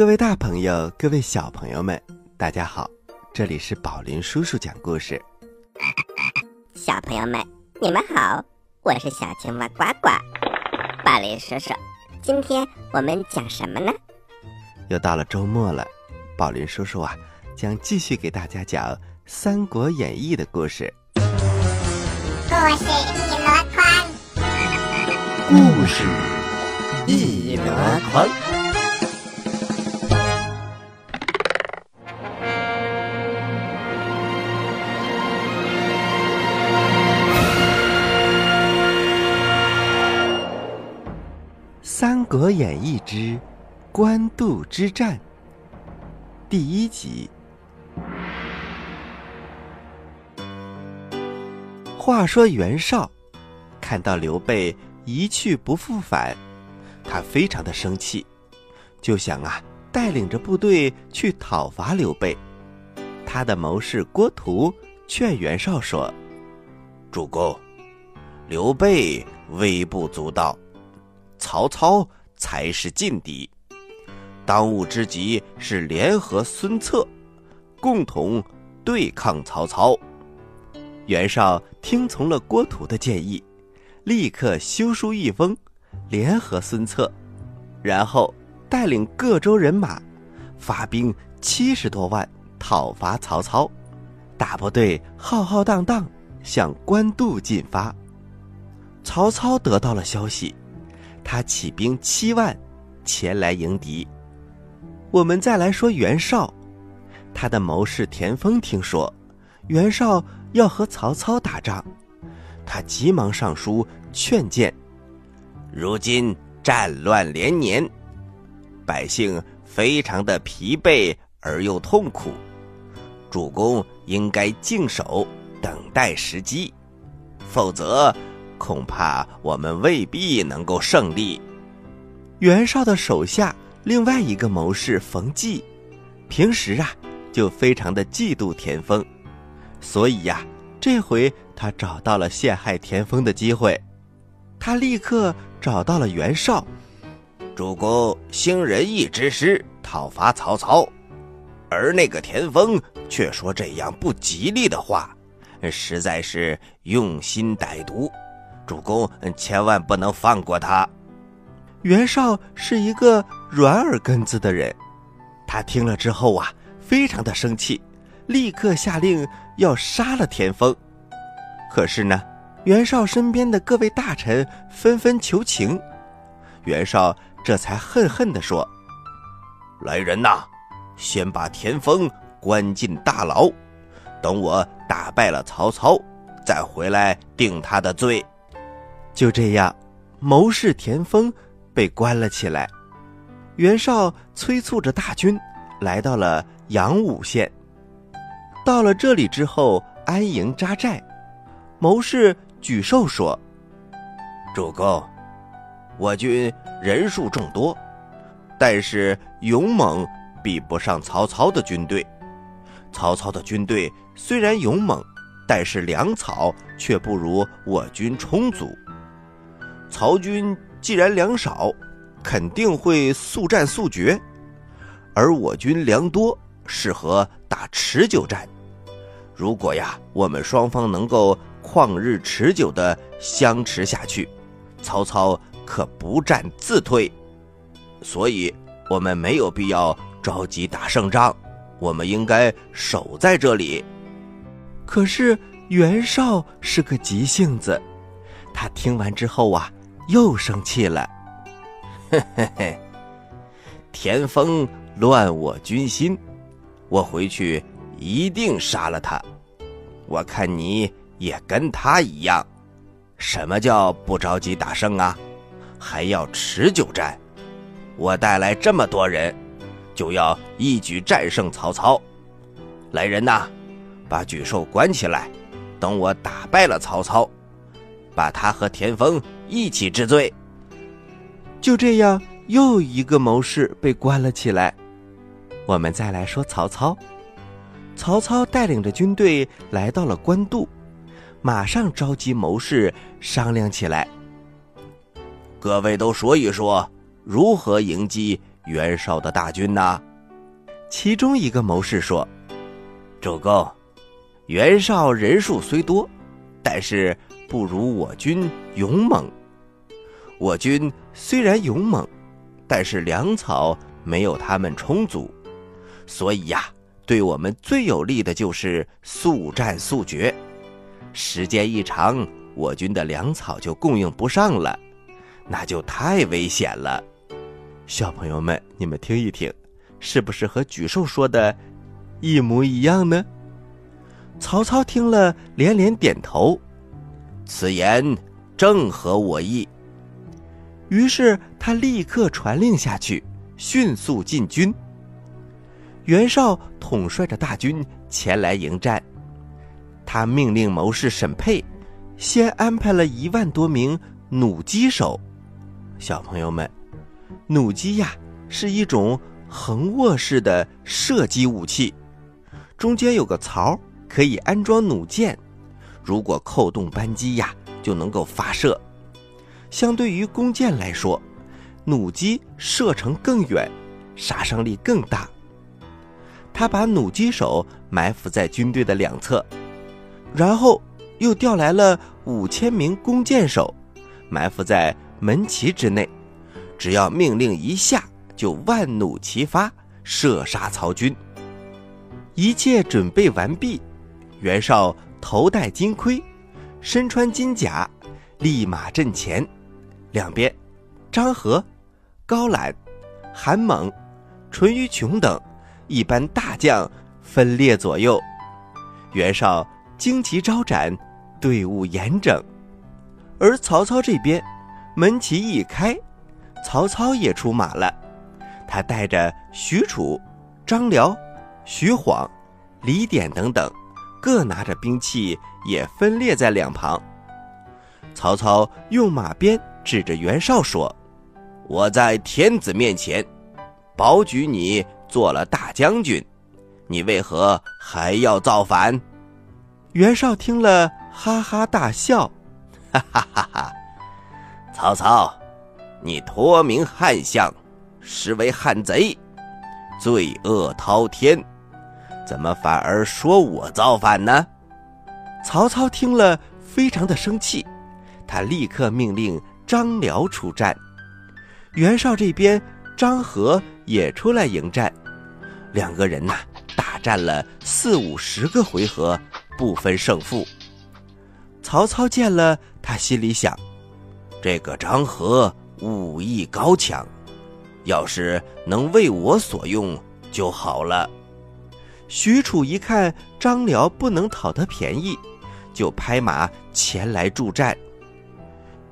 各位大朋友，各位小朋友们，大家好！这里是宝林叔叔讲故事。小朋友们，你们好，我是小青蛙呱呱。宝林叔叔，今天我们讲什么呢？又到了周末了，宝林叔叔啊，将继续给大家讲《三国演义》的故事。故事一箩筐，故事一箩筐。《国演义之官渡之战》第一集。话说袁绍看到刘备一去不复返，他非常的生气，就想啊带领着部队去讨伐刘备。他的谋士郭图劝袁绍说：“主公，刘备微不足道。”曹操才是劲敌，当务之急是联合孙策，共同对抗曹操。袁绍听从了郭图的建议，立刻修书一封，联合孙策，然后带领各州人马，发兵七十多万讨伐曹操。大部队浩浩荡荡向官渡进发。曹操得到了消息。他起兵七万，前来迎敌。我们再来说袁绍，他的谋士田丰听说袁绍要和曹操打仗，他急忙上书劝谏。如今战乱连年，百姓非常的疲惫而又痛苦，主公应该静守，等待时机，否则。恐怕我们未必能够胜利。袁绍的手下另外一个谋士冯骥，平时啊就非常的嫉妒田丰，所以呀，这回他找到了陷害田丰的机会。他立刻找到了袁绍，主公兴仁义之师讨伐曹操，而那个田丰却说这样不吉利的话，实在是用心歹毒。主公千万不能放过他。袁绍是一个软耳根子的人，他听了之后啊，非常的生气，立刻下令要杀了田丰。可是呢，袁绍身边的各位大臣纷纷求情，袁绍这才恨恨地说：“来人呐，先把田丰关进大牢，等我打败了曹操，再回来定他的罪。”就这样，谋士田丰被关了起来。袁绍催促着大军来到了阳武县。到了这里之后，安营扎寨。谋士沮授说：“主公，我军人数众多，但是勇猛比不上曹操的军队。曹操的军队虽然勇猛，但是粮草却不如我军充足。”曹军既然粮少，肯定会速战速决；而我军粮多，适合打持久战。如果呀，我们双方能够旷日持久的相持下去，曹操可不战自退。所以，我们没有必要着急打胜仗，我们应该守在这里。可是袁绍是个急性子，他听完之后啊。又生气了，嘿嘿嘿！田丰乱我军心，我回去一定杀了他。我看你也跟他一样，什么叫不着急打胜啊？还要持久战？我带来这么多人，就要一举战胜曹操。来人呐，把沮授关起来，等我打败了曹操。把他和田丰一起治罪。就这样，又一个谋士被关了起来。我们再来说曹操。曹操带领着军队来到了官渡，马上召集谋士商量起来。各位都说一说，如何迎击袁绍的大军呢。其中一个谋士说：“主公，袁绍人数虽多，但是不如我军勇猛。我军虽然勇猛，但是粮草没有他们充足，所以呀，对我们最有利的就是速战速决。时间一长，我军的粮草就供应不上了，那就太危险了。小朋友们，你们听一听。”是不是和沮授说的一模一样呢？曹操听了连连点头，此言正合我意。于是他立刻传令下去，迅速进军。袁绍统帅着大军前来迎战，他命令谋士沈佩先安排了一万多名弩机手。小朋友们，弩机呀是一种。横握式的射击武器，中间有个槽，可以安装弩箭。如果扣动扳机呀，就能够发射。相对于弓箭来说，弩机射程更远，杀伤力更大。他把弩机手埋伏在军队的两侧，然后又调来了五千名弓箭手，埋伏在门旗之内。只要命令一下。就万弩齐发，射杀曹军。一切准备完毕，袁绍头戴金盔，身穿金甲，立马阵前。两边，张合、高览、韩猛、淳于琼等一般大将分列左右。袁绍旌旗招展，队伍严整。而曹操这边，门旗一开，曹操也出马了。他带着许褚、张辽、徐晃、李典等等，各拿着兵器，也分列在两旁。曹操用马鞭指着袁绍说：“我在天子面前，保举你做了大将军，你为何还要造反？”袁绍听了，哈哈大笑：“哈哈哈哈！曹操，你托名汉相。”实为汉贼，罪恶滔天，怎么反而说我造反呢？曹操听了，非常的生气，他立刻命令张辽出战。袁绍这边，张合也出来迎战，两个人呐，大战了四五十个回合，不分胜负。曹操见了，他心里想：这个张合武艺高强。要是能为我所用就好了。许褚一看张辽不能讨得便宜，就拍马前来助战。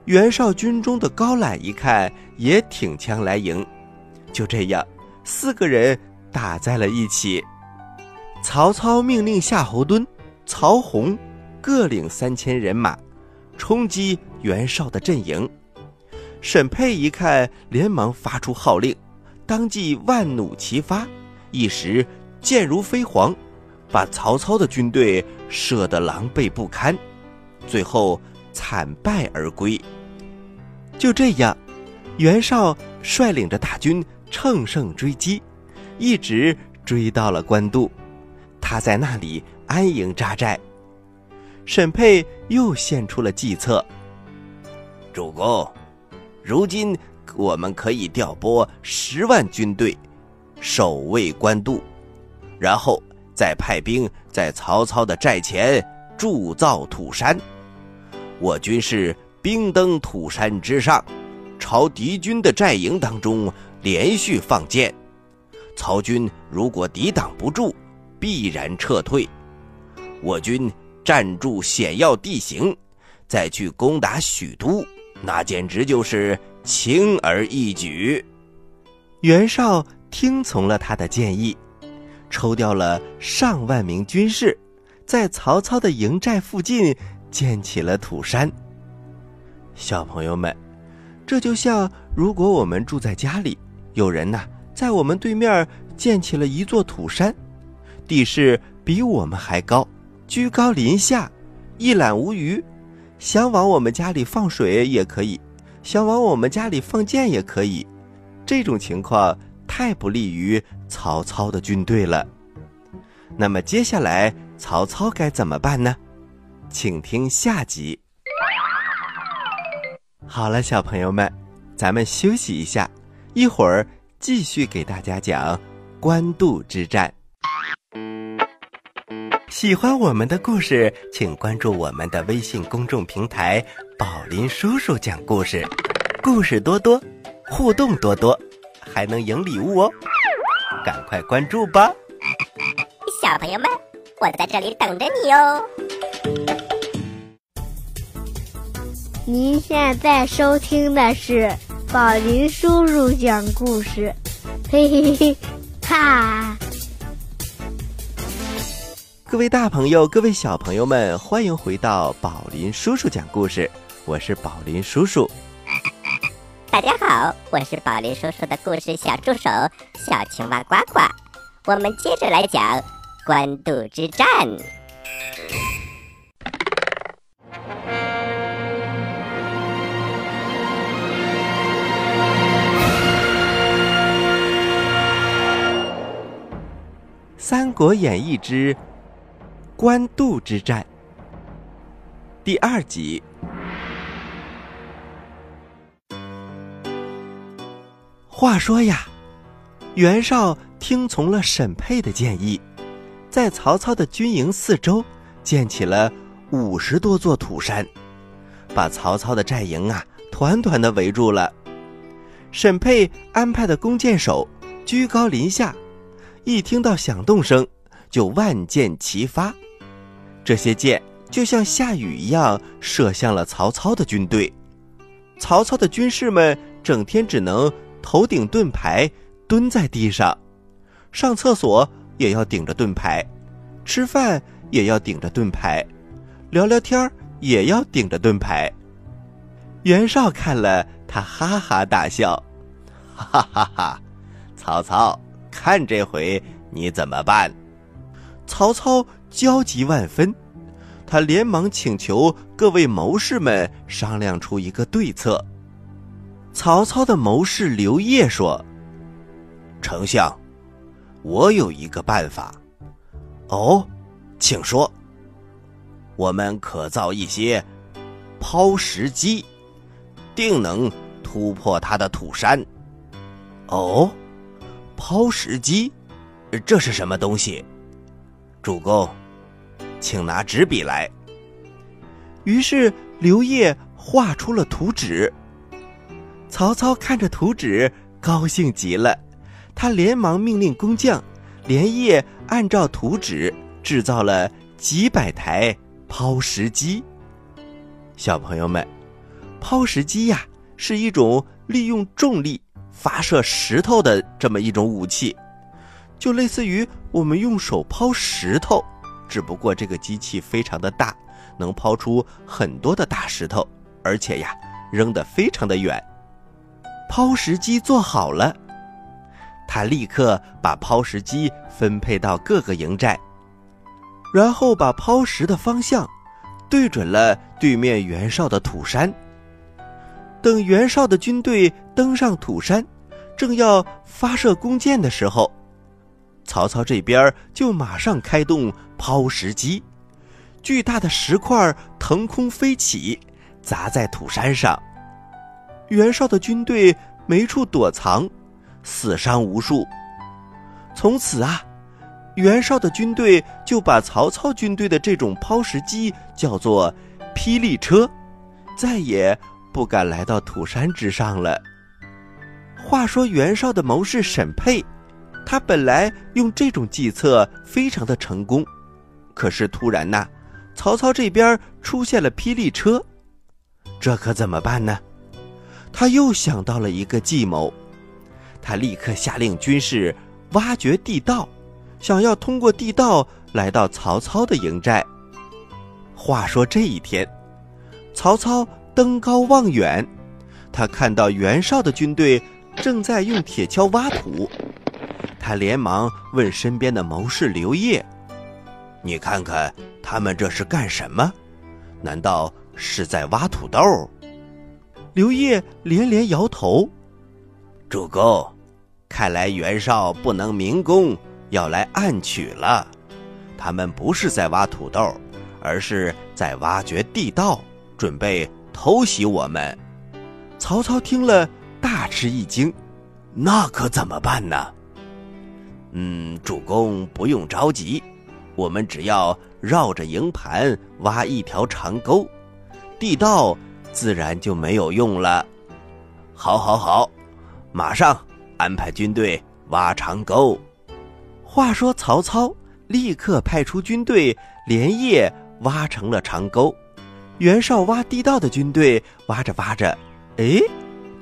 袁绍军中的高览一看也挺枪来迎，就这样，四个人打在了一起。曹操命令夏侯惇、曹洪各领三千人马，冲击袁绍的阵营。沈佩一看，连忙发出号令，当即万弩齐发，一时箭如飞蝗，把曹操的军队射得狼狈不堪，最后惨败而归。就这样，袁绍率领着大军乘胜追击，一直追到了官渡，他在那里安营扎寨。沈佩又献出了计策，主公。如今我们可以调拨十万军队，守卫官渡，然后再派兵在曹操的寨前铸造土山。我军是兵登土山之上，朝敌军的寨营当中连续放箭。曹军如果抵挡不住，必然撤退。我军占住险要地形，再去攻打许都。那简直就是轻而易举。袁绍听从了他的建议，抽调了上万名军士，在曹操的营寨附近建起了土山。小朋友们，这就像如果我们住在家里，有人呐在我们对面建起了一座土山，地势比我们还高，居高临下，一览无余。想往我们家里放水也可以，想往我们家里放箭也可以，这种情况太不利于曹操的军队了。那么接下来曹操该怎么办呢？请听下集。好了，小朋友们，咱们休息一下，一会儿继续给大家讲官渡之战。喜欢我们的故事，请关注我们的微信公众平台“宝林叔叔讲故事”，故事多多，互动多多，还能赢礼物哦！赶快关注吧！小朋友们，我在这里等着你哦。您现在收听的是宝林叔叔讲故事，嘿嘿嘿，哈！各位大朋友，各位小朋友们，欢迎回到宝林叔叔讲故事，我是宝林叔叔。大家好，我是宝林叔叔的故事小助手小青蛙呱呱。我们接着来讲官渡之战。《三国演义之官渡之战》第二集。话说呀，袁绍听从了沈佩的建议，在曹操的军营四周建起了五十多座土山，把曹操的寨营啊团团的围住了。沈佩安排的弓箭手居高临下。一听到响动声，就万箭齐发，这些箭就像下雨一样射向了曹操的军队。曹操的军士们整天只能头顶盾牌蹲在地上，上厕所也要顶着盾牌，吃饭也要顶着盾牌，聊聊天也要顶着盾牌。袁绍看了，他哈哈大笑，哈哈哈，曹操。看这回你怎么办？曹操焦急万分，他连忙请求各位谋士们商量出一个对策。曹操的谋士刘烨说：“丞相，我有一个办法。哦，请说。我们可造一些抛石机，定能突破他的土山。哦。”抛石机，这是什么东西？主公，请拿纸笔来。于是刘烨画出了图纸。曹操看着图纸，高兴极了，他连忙命令工匠连夜按照图纸制造了几百台抛石机。小朋友们，抛石机呀，是一种利用重力。发射石头的这么一种武器，就类似于我们用手抛石头，只不过这个机器非常的大，能抛出很多的大石头，而且呀，扔得非常的远。抛石机做好了，他立刻把抛石机分配到各个营寨，然后把抛石的方向对准了对面袁绍的土山。等袁绍的军队登上土山，正要发射弓箭的时候，曹操这边就马上开动抛石机，巨大的石块腾空飞起，砸在土山上。袁绍的军队没处躲藏，死伤无数。从此啊，袁绍的军队就把曹操军队的这种抛石机叫做“霹雳车”，再也。不敢来到土山之上了。话说袁绍的谋士沈佩，他本来用这种计策非常的成功，可是突然呐，曹操这边出现了霹雳车，这可怎么办呢？他又想到了一个计谋，他立刻下令军士挖掘地道，想要通过地道来到曹操的营寨。话说这一天，曹操。登高望远，他看到袁绍的军队正在用铁锹挖土，他连忙问身边的谋士刘烨：“你看看他们这是干什么？难道是在挖土豆？”刘烨连连摇头。主公，看来袁绍不能明攻，要来暗取了。他们不是在挖土豆，而是在挖掘地道，准备偷袭我们。曹操听了大吃一惊，那可怎么办呢？嗯，主公不用着急，我们只要绕着营盘挖一条长沟，地道自然就没有用了。好，好，好，马上安排军队挖长沟。话说曹操。立刻派出军队，连夜挖成了长沟。袁绍挖地道的军队挖着挖着，哎，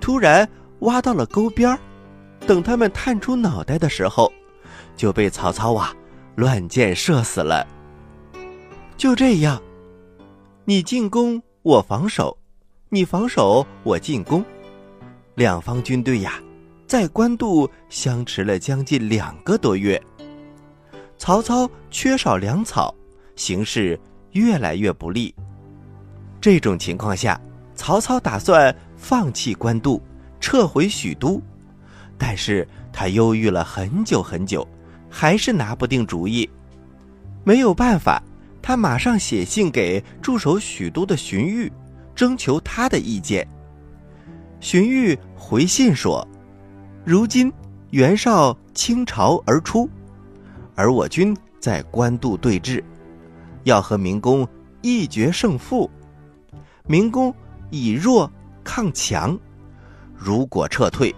突然挖到了沟边等他们探出脑袋的时候，就被曹操啊乱箭射死了。就这样，你进攻我防守，你防守我进攻，两方军队呀，在官渡相持了将近两个多月。曹操缺少粮草，形势越来越不利。这种情况下，曹操打算放弃官渡，撤回许都。但是他犹豫了很久很久，还是拿不定主意。没有办法，他马上写信给驻守许都的荀彧，征求他的意见。荀彧回信说：“如今袁绍倾巢而出。”而我军在官渡对峙，要和明公一决胜负。明公以弱抗强，如果撤退，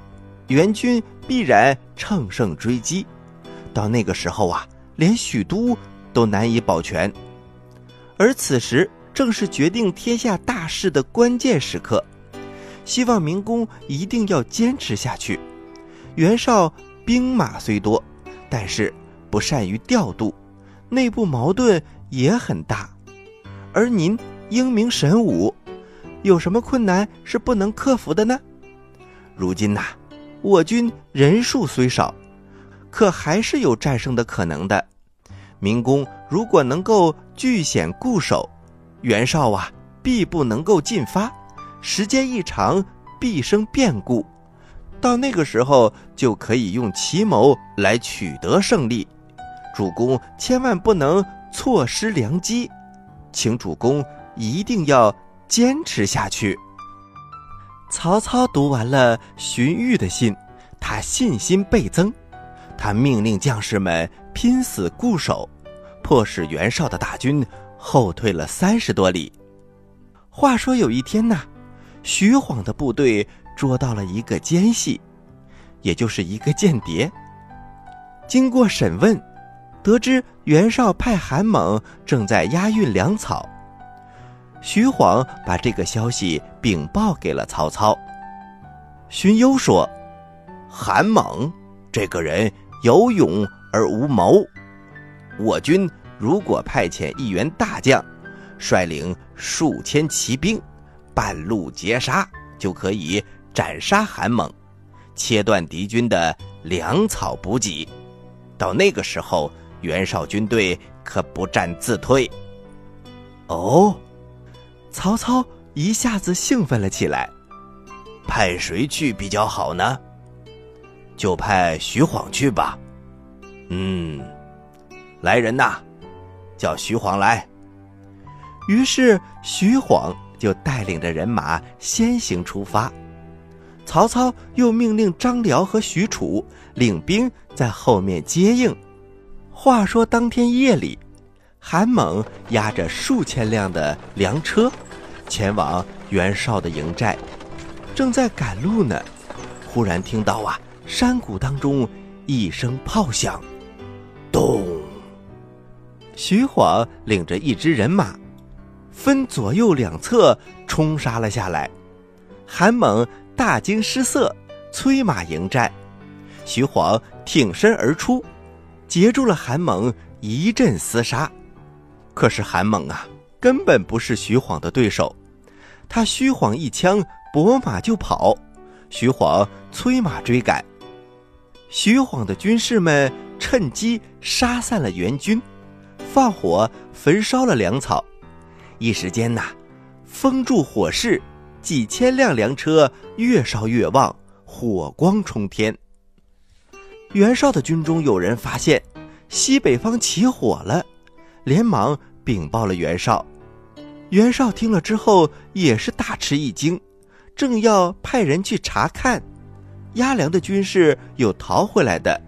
援军必然乘胜追击。到那个时候啊，连许都都难以保全。而此时正是决定天下大事的关键时刻，希望明公一定要坚持下去。袁绍兵马虽多，但是。不善于调度，内部矛盾也很大，而您英明神武，有什么困难是不能克服的呢？如今呐，我军人数虽少，可还是有战胜的可能的。明公如果能够据险固守，袁绍啊，必不能够进发。时间一长，必生变故，到那个时候就可以用奇谋来取得胜利。主公千万不能错失良机，请主公一定要坚持下去。曹操读完了荀彧的信，他信心倍增，他命令将士们拼死固守，迫使袁绍的大军后退了三十多里。话说有一天呐，徐晃的部队捉到了一个奸细，也就是一个间谍。经过审问。得知袁绍派韩猛正在押运粮草，徐晃把这个消息禀报给了曹操。荀攸说：“韩猛这个人有勇而无谋，我军如果派遣一员大将，率领数千骑兵，半路截杀，就可以斩杀韩猛，切断敌军的粮草补给。到那个时候。”袁绍军队可不战自退。哦，曹操一下子兴奋了起来。派谁去比较好呢？就派徐晃去吧。嗯，来人呐，叫徐晃来。于是徐晃就带领着人马先行出发。曹操又命令张辽和许褚领兵在后面接应。话说当天夜里，韩猛押着数千辆的粮车，前往袁绍的营寨，正在赶路呢。忽然听到啊，山谷当中一声炮响，咚！徐晃领着一支人马，分左右两侧冲杀了下来。韩猛大惊失色，催马迎战。徐晃挺身而出。截住了韩猛，一阵厮杀。可是韩猛啊，根本不是徐晃的对手。他虚晃一枪，拨马就跑。徐晃催马追赶。徐晃的军士们趁机杀散了援军，放火焚烧了粮草。一时间呐，风助火势，几千辆粮车越烧越旺，火光冲天。袁绍的军中有人发现西北方起火了，连忙禀报了袁绍。袁绍听了之后也是大吃一惊，正要派人去查看，押粮的军士有逃回来的，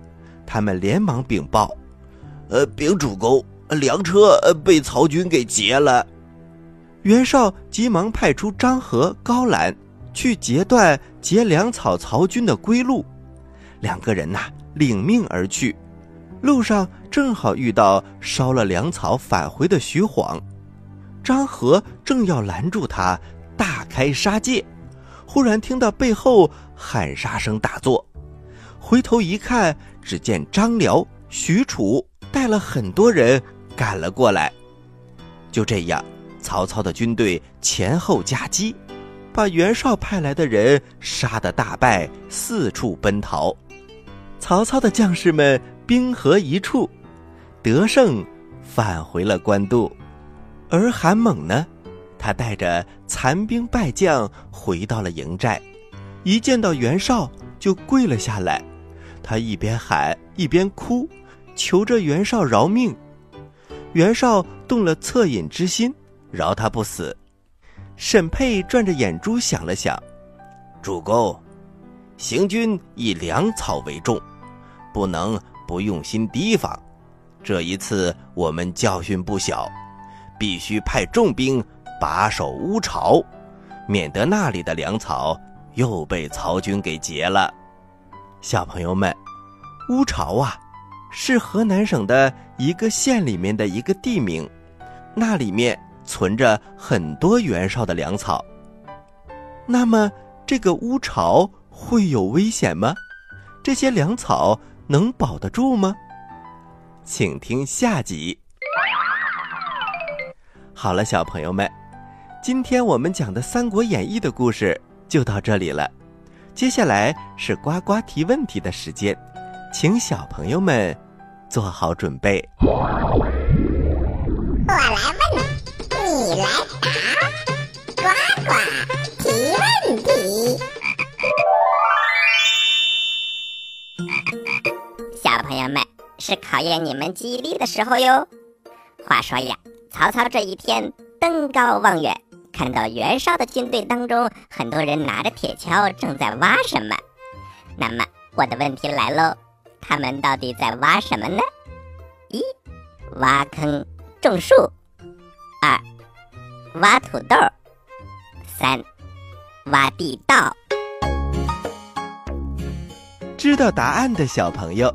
他们连忙禀报：“呃，禀主公，粮车被曹军给劫了。”袁绍急忙派出张合、高览去截断劫粮草曹军的归路，两个人呐领命而去，路上正好遇到烧了粮草返回的徐晃。张合正要拦住他，大开杀戒，忽然听到背后喊杀声大作，回头一看，只见张辽、许褚带了很多人赶了过来。就这样，曹操的军队前后夹击，把袁绍派来的人杀得大败，四处奔逃。曹操的将士们兵合一处，得胜，返回了官渡。而韩猛呢，他带着残兵败将回到了营寨，一见到袁绍就跪了下来，他一边喊一边哭，求着袁绍饶命。袁绍动了恻隐之心，饶他不死。沈佩转着眼珠想了想，主公，行军以粮草为重，不能不用心提防。这一次我们教训不小。必须派重兵把守乌巢，免得那里的粮草又被曹军给劫了。小朋友们，乌巢啊，是河南省的一个县里面的一个地名，那里面存着很多袁绍的粮草。那么，这个乌巢会有危险吗？这些粮草能保得住吗？请听下集。好了，小朋友们，今天我们讲的《三国演义》的故事就到这里了。接下来是呱呱提问题的时间，请小朋友们做好准备。我来问，你来答，呱呱提问题。朋友们，是考验你们记忆力的时候哟。话说呀。曹操这一天登高望远，看到袁绍的军队当中，很多人拿着铁锹正在挖什么。那么我的问题来喽，他们到底在挖什么呢？一，挖坑种树；二，挖土豆；三，挖地道。知道答案的小朋友，